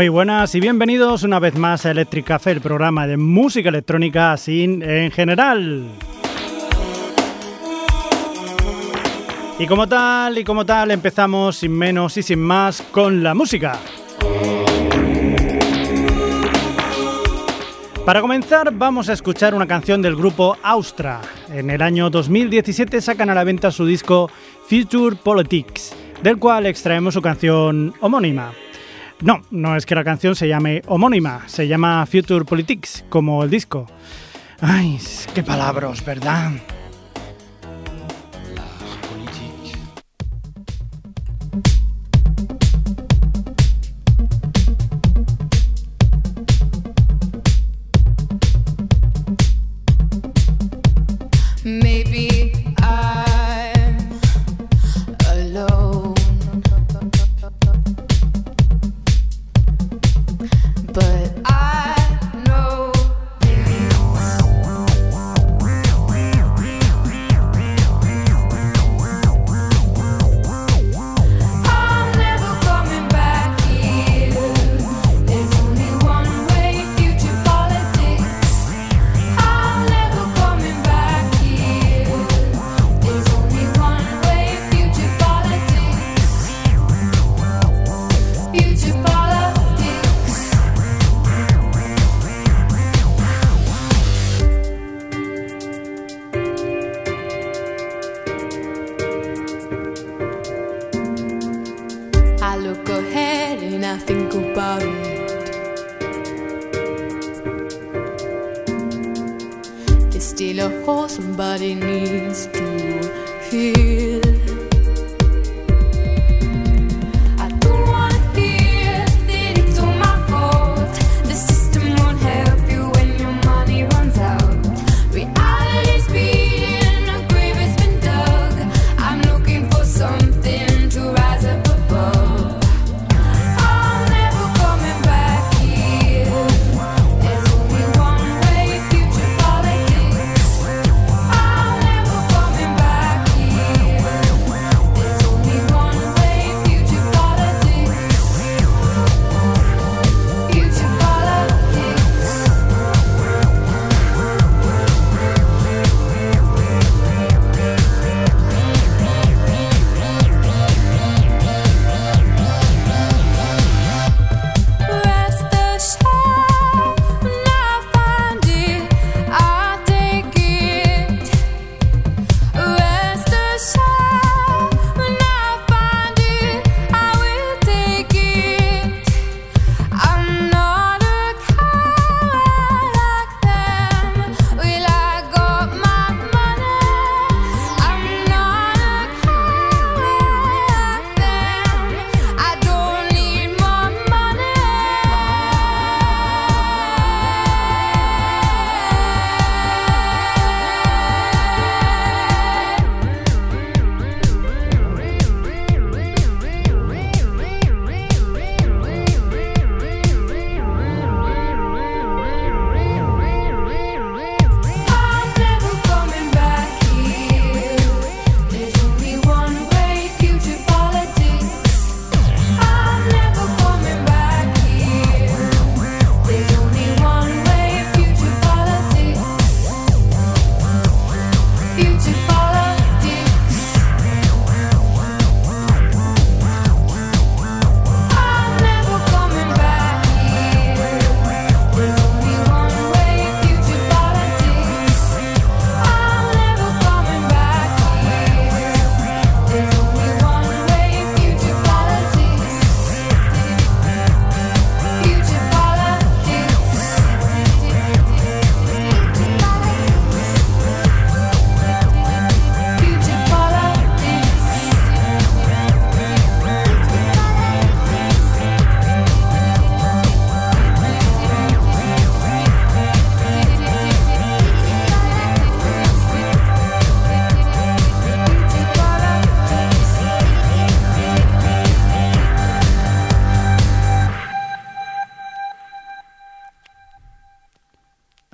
Muy buenas y bienvenidos una vez más a Electric Café, el programa de música electrónica sin en general. Y como tal, y como tal, empezamos sin menos y sin más con la música. Para comenzar, vamos a escuchar una canción del grupo Austra. En el año 2017 sacan a la venta su disco Future Politics, del cual extraemos su canción homónima. No, no es que la canción se llame homónima, se llama Future Politics, como el disco. Ay, qué palabras, ¿verdad?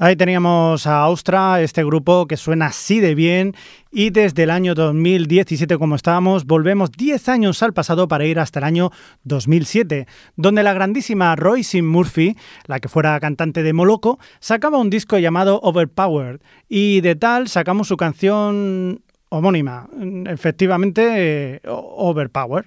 Ahí teníamos a Austra, este grupo que suena así de bien y desde el año 2017 como estábamos volvemos 10 años al pasado para ir hasta el año 2007, donde la grandísima Royce Murphy, la que fuera cantante de Moloco, sacaba un disco llamado Overpowered y de tal sacamos su canción homónima, efectivamente eh, Overpowered.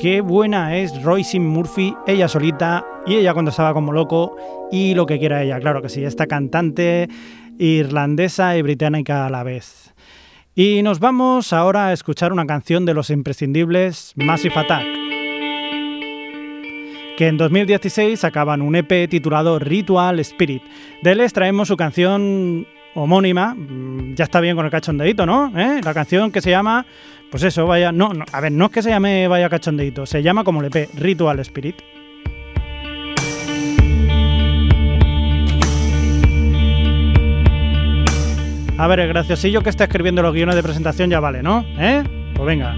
qué buena es Royce Murphy, ella solita y ella cuando estaba como loco y lo que quiera ella, claro que sí, esta cantante irlandesa y británica a la vez. Y nos vamos ahora a escuchar una canción de los imprescindibles Massive Attack, que en 2016 sacaban un EP titulado Ritual Spirit. De él traemos su canción homónima, mm, ya está bien con el cachondeito, ¿no? ¿Eh? La canción que se llama, pues eso, vaya, no, no, a ver, no es que se llame vaya cachondeito, se llama como le EP, Ritual Spirit. A ver, el graciosillo que está escribiendo los guiones de presentación ya vale, ¿no? ¿Eh? Pues venga.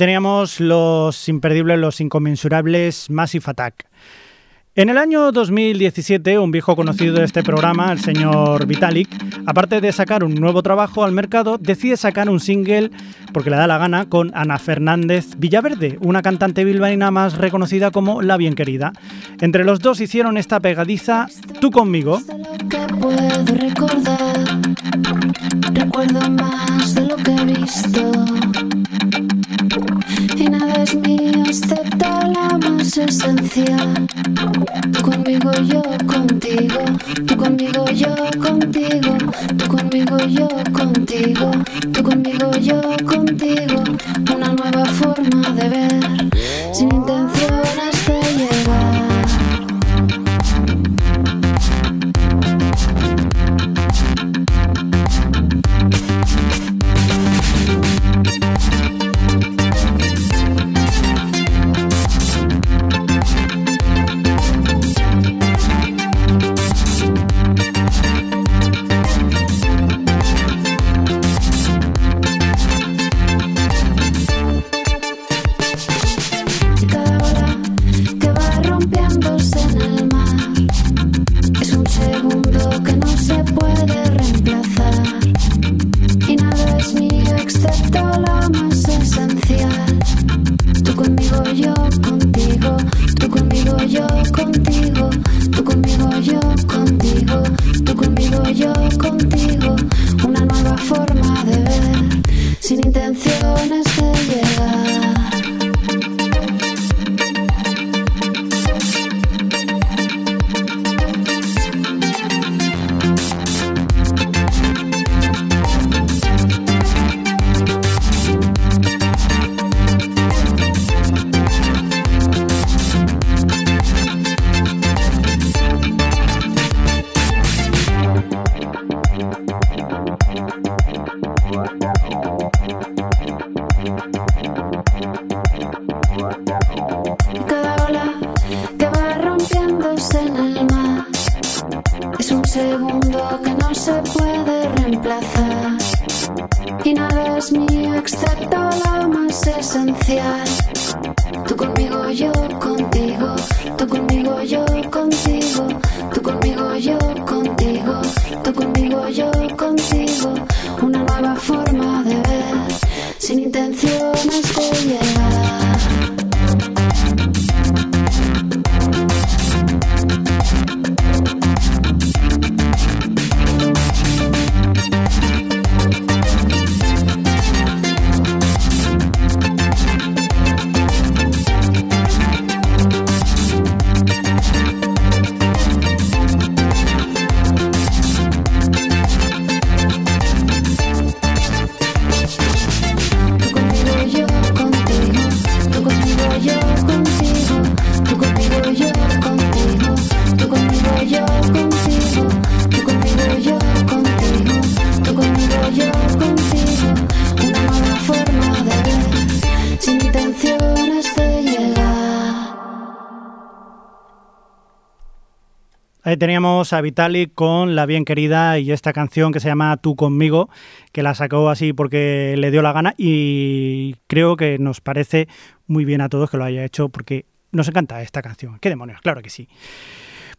Teníamos los imperdibles, los inconmensurables Massive Attack. En el año 2017, un viejo conocido de este programa, el señor Vitalik, aparte de sacar un nuevo trabajo al mercado, decide sacar un single, porque le da la gana, con Ana Fernández Villaverde, una cantante bilbaína más reconocida como La Bien Querida. Entre los dos hicieron esta pegadiza Tú conmigo. recuerdo más de lo que he visto y nada es mío excepto la más esencial. Tú conmigo, yo contigo, tú conmigo, yo contigo, tú conmigo, yo contigo, tú conmigo, yo contigo. Una nueva forma de ver, sin intenciones yo contigo, tú conmigo, yo contigo, tú conmigo, yo contigo, una nueva forma de ver, sin intenciones teníamos a Vitalik con La Bien Querida y esta canción que se llama Tú conmigo, que la sacó así porque le dio la gana y creo que nos parece muy bien a todos que lo haya hecho porque nos encanta esta canción. ¿Qué demonios? Claro que sí.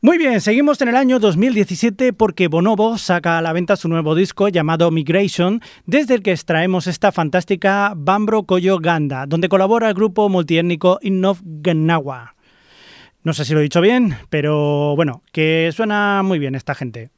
Muy bien, seguimos en el año 2017 porque Bonobo saca a la venta su nuevo disco llamado Migration, desde el que extraemos esta fantástica Bambro Koyo Ganda, donde colabora el grupo multiétnico Innov Gnawa. No sé si lo he dicho bien, pero bueno, que suena muy bien esta gente.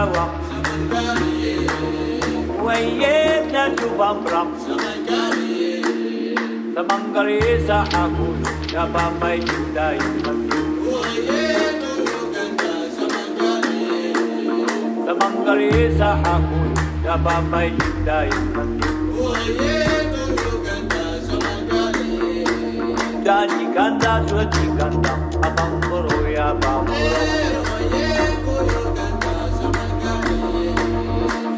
dawa waye na tubamra samangareza akulu yabamai judai samangareza akulu yabamai judai Dani ganda, dani ganda, abang koro ya abang.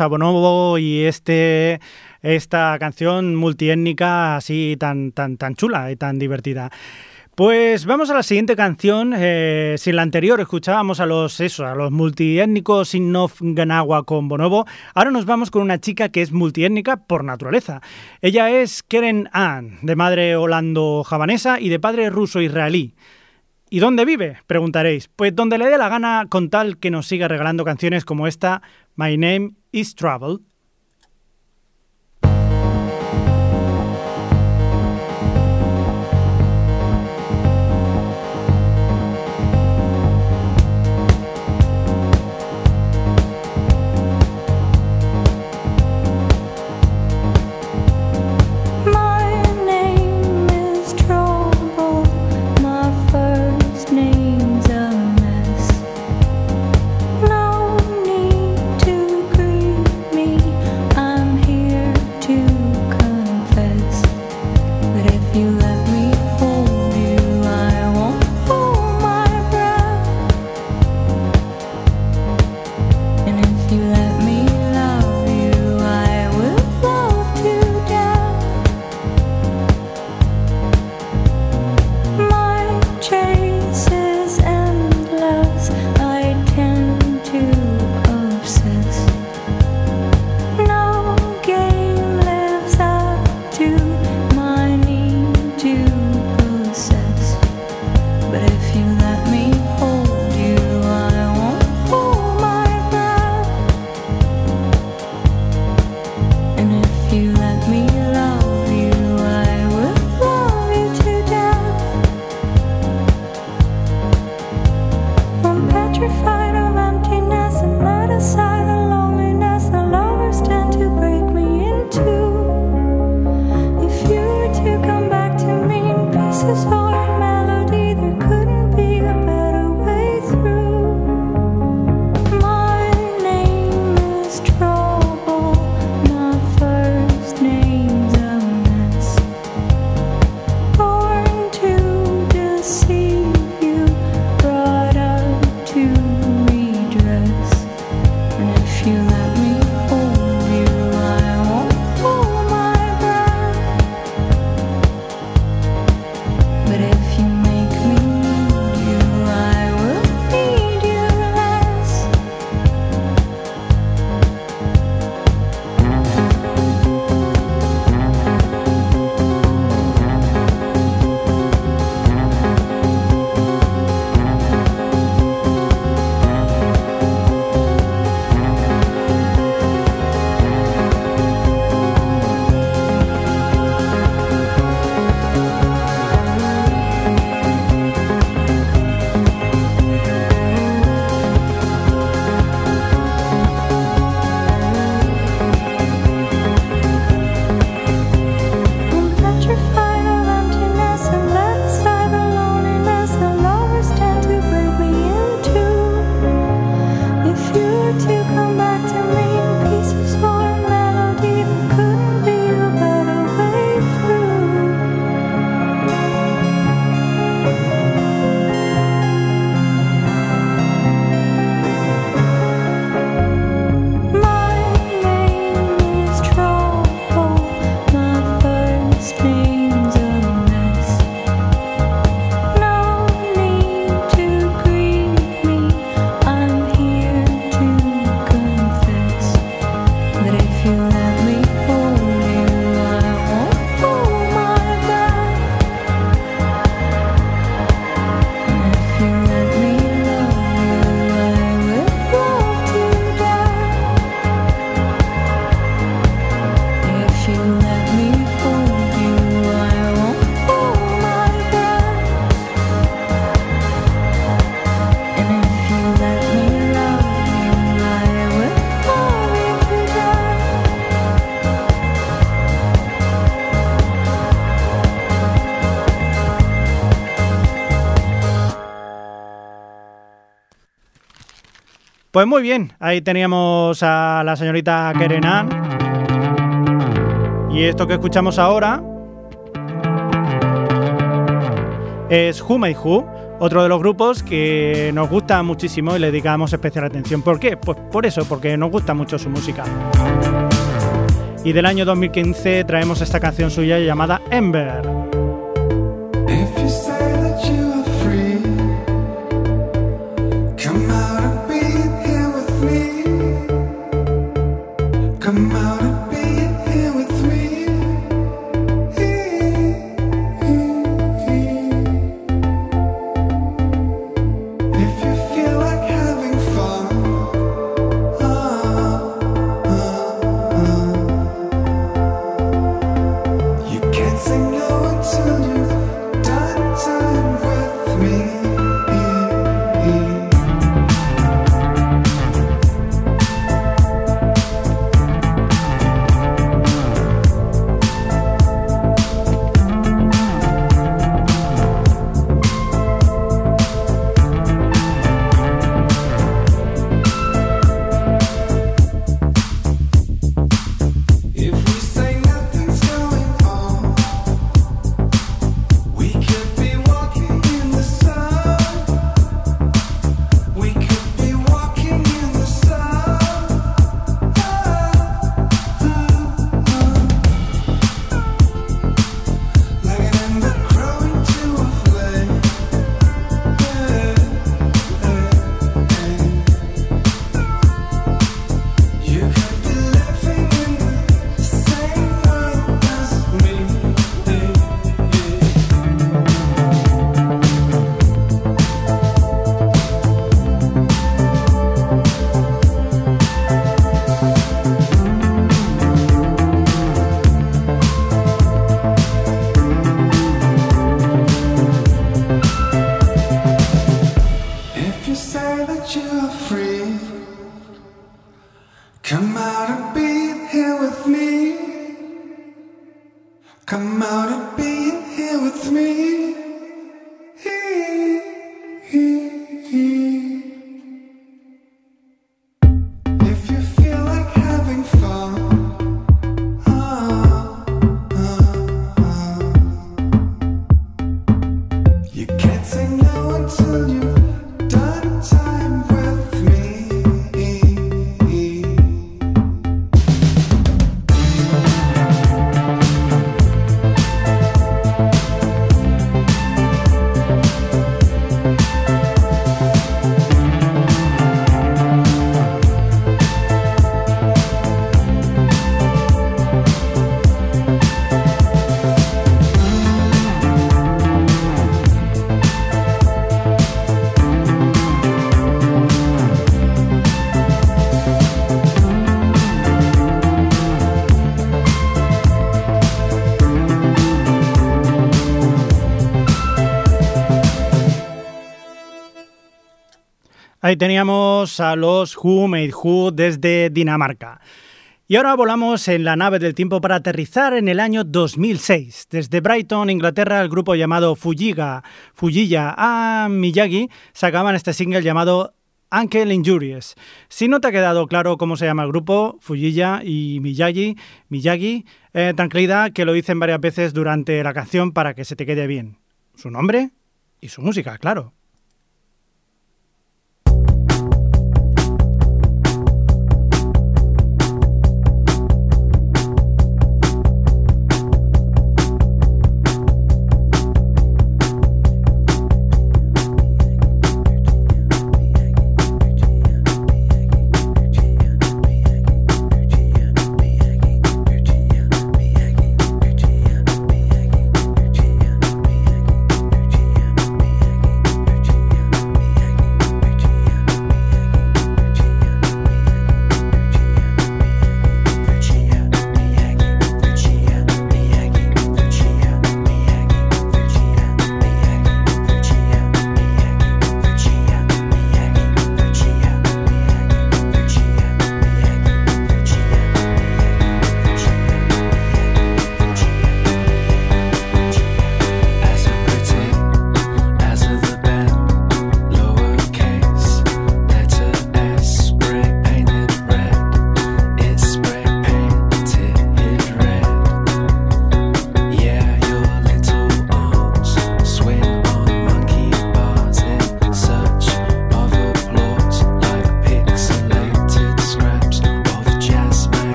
a Bonobo y este esta canción multiétnica así tan, tan, tan chula y tan divertida. Pues vamos a la siguiente canción. Eh, si en la anterior escuchábamos a los eso, a los multiétnicos Sinnov Ganawa con Bonobo, ahora nos vamos con una chica que es multiétnica por naturaleza. Ella es Keren Ann, de madre holando-javanesa y de padre ruso-israelí. ¿Y dónde vive? Preguntaréis. Pues donde le dé la gana con tal que nos siga regalando canciones como esta, My Name is travel. Pues muy bien, ahí teníamos a la señorita Kerenan. Y esto que escuchamos ahora es Who Made Who, otro de los grupos que nos gusta muchísimo y le dedicamos especial atención. ¿Por qué? Pues por eso, porque nos gusta mucho su música. Y del año 2015 traemos esta canción suya llamada Ember. Come out and be here with me. Teníamos a los Who Made Who desde Dinamarca. Y ahora volamos en la nave del tiempo para aterrizar en el año 2006. Desde Brighton, Inglaterra, el grupo llamado Fujiga, Fujiya a Miyagi sacaban este single llamado Uncle Injurious. Si no te ha quedado claro cómo se llama el grupo, Fujiya y Miyagi, Miyagi, eh, tranquilidad que lo dicen varias veces durante la canción para que se te quede bien. Su nombre y su música, claro.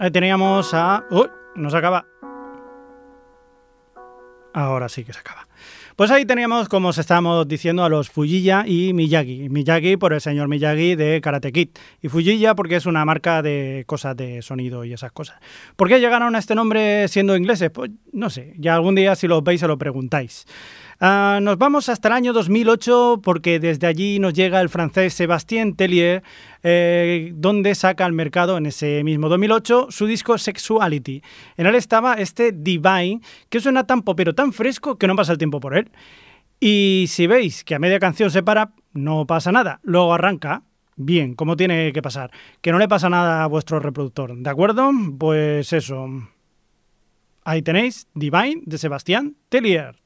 Ahí teníamos a... ¡Uy! No se acaba. Ahora sí que se acaba. Pues ahí teníamos, como se estábamos diciendo, a los Fujiya y Miyagi. Miyagi por el señor Miyagi de Karate Kid. Y Fujiya porque es una marca de cosas de sonido y esas cosas. ¿Por qué llegaron a este nombre siendo ingleses? Pues no sé, ya algún día si lo veis se lo preguntáis. Uh, nos vamos hasta el año 2008 porque desde allí nos llega el francés Sébastien Tellier, eh, donde saca al mercado en ese mismo 2008 su disco Sexuality. En él estaba este Divine, que suena tan popero, tan fresco que no pasa el tiempo por él. Y si veis que a media canción se para, no pasa nada. Luego arranca, bien, como tiene que pasar. Que no le pasa nada a vuestro reproductor, ¿de acuerdo? Pues eso. Ahí tenéis Divine de Sebastián Tellier.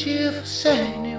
cheerful saying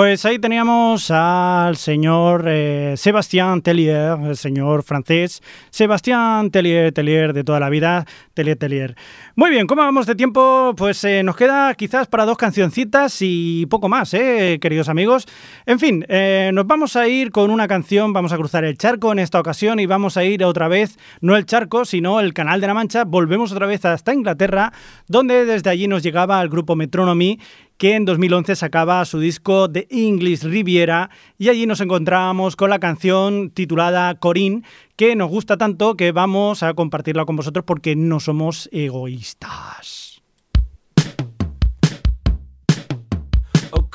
Pues ahí teníamos al señor eh, Sébastien Tellier, el señor francés, Sébastien Tellier, Tellier de toda la vida, Tellier, Tellier. Muy bien, ¿cómo vamos de tiempo? Pues eh, nos queda quizás para dos cancioncitas y poco más, ¿eh, queridos amigos. En fin, eh, nos vamos a ir con una canción, vamos a cruzar el charco en esta ocasión y vamos a ir otra vez, no el charco, sino el Canal de la Mancha, volvemos otra vez hasta Inglaterra, donde desde allí nos llegaba el grupo Metronomy que en 2011 sacaba su disco The English Riviera y allí nos encontrábamos con la canción titulada Corinne, que nos gusta tanto que vamos a compartirla con vosotros porque no somos egoístas. Oh,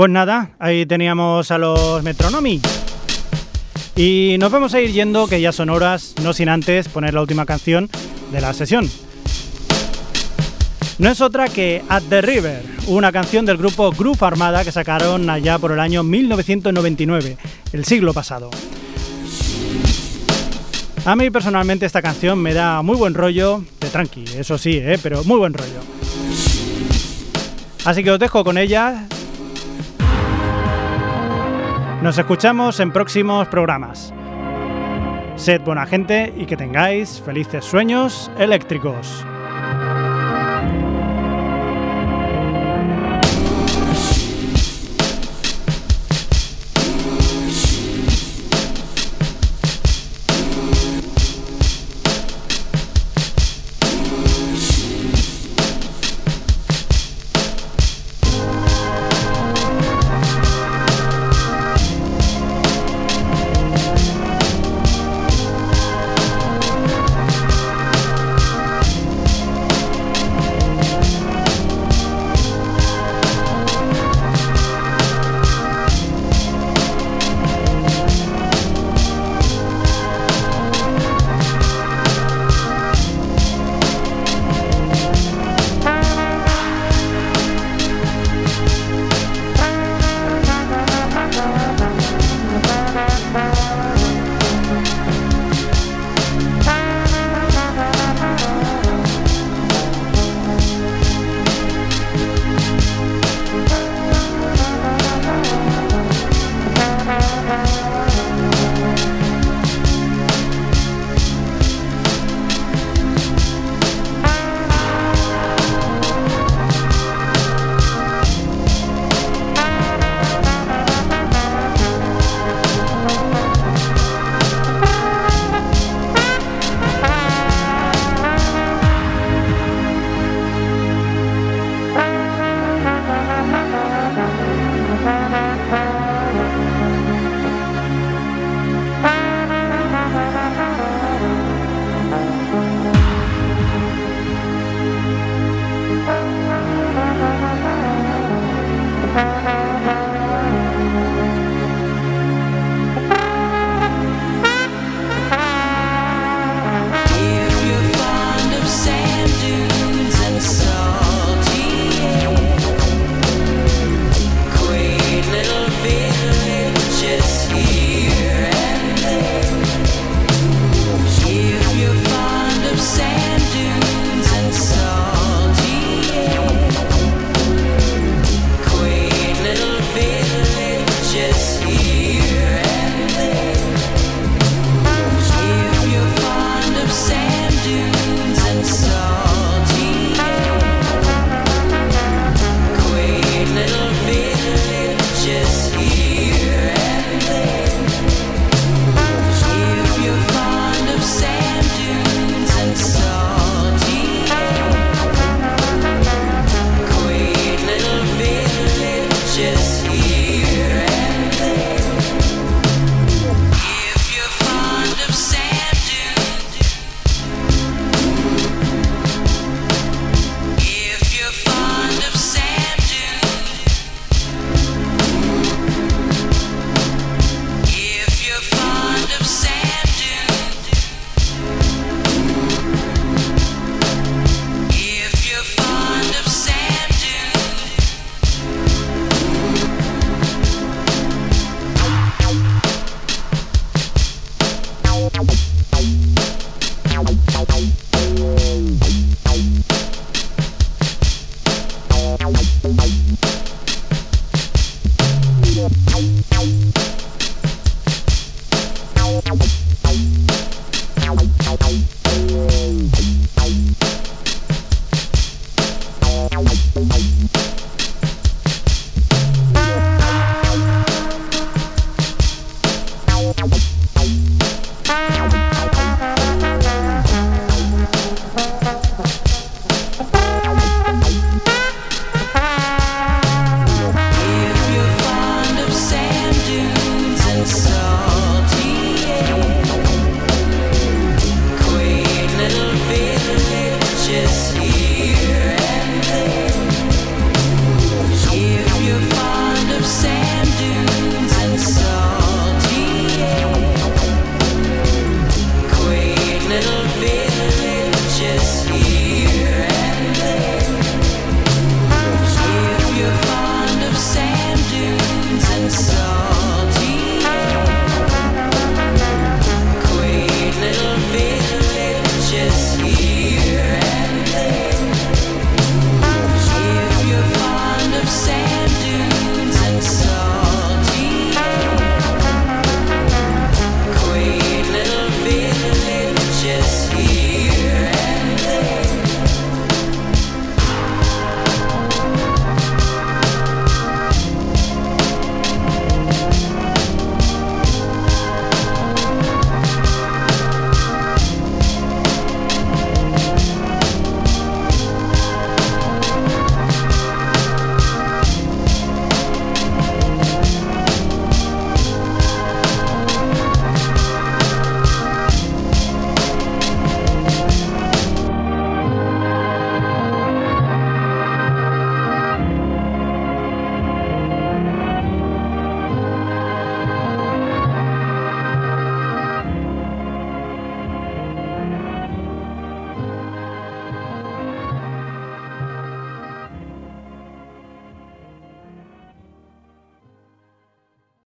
Pues nada, ahí teníamos a los Metronomi. Y nos vamos a ir yendo, que ya son horas, no sin antes poner la última canción de la sesión. No es otra que At the River, una canción del grupo Groove Armada que sacaron allá por el año 1999, el siglo pasado. A mí personalmente esta canción me da muy buen rollo, de tranqui, eso sí, ¿eh? pero muy buen rollo. Así que os dejo con ella, nos escuchamos en próximos programas. Sed buena gente y que tengáis felices sueños eléctricos.